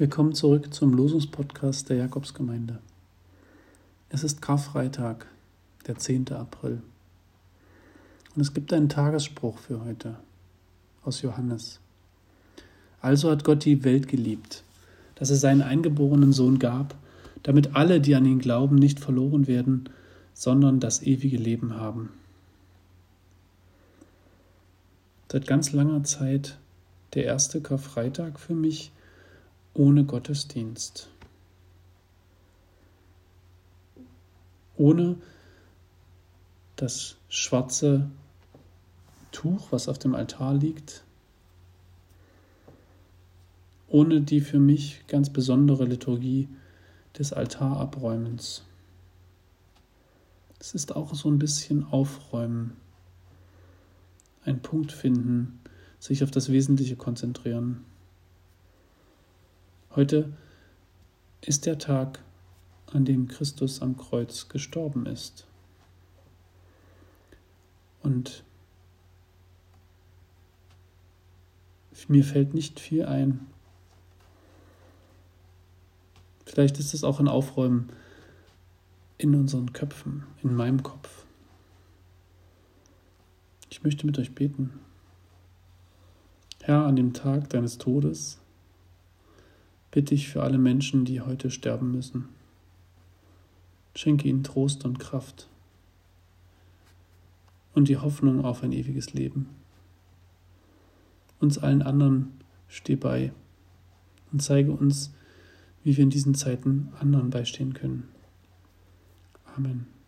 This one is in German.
Willkommen zurück zum Losungspodcast der Jakobsgemeinde. Es ist Karfreitag, der 10. April. Und es gibt einen Tagesspruch für heute aus Johannes. Also hat Gott die Welt geliebt, dass er seinen eingeborenen Sohn gab, damit alle, die an ihn glauben, nicht verloren werden, sondern das ewige Leben haben. Seit ganz langer Zeit der erste Karfreitag für mich ohne Gottesdienst. Ohne das schwarze Tuch, was auf dem Altar liegt. Ohne die für mich ganz besondere Liturgie des Altarabräumens. Es ist auch so ein bisschen Aufräumen, einen Punkt finden, sich auf das Wesentliche konzentrieren. Heute ist der Tag, an dem Christus am Kreuz gestorben ist. Und mir fällt nicht viel ein. Vielleicht ist es auch ein Aufräumen in unseren Köpfen, in meinem Kopf. Ich möchte mit euch beten. Herr, an dem Tag deines Todes bitte ich für alle Menschen, die heute sterben müssen. Schenke ihnen Trost und Kraft und die Hoffnung auf ein ewiges Leben. Uns allen anderen steh bei und zeige uns, wie wir in diesen Zeiten anderen beistehen können. Amen.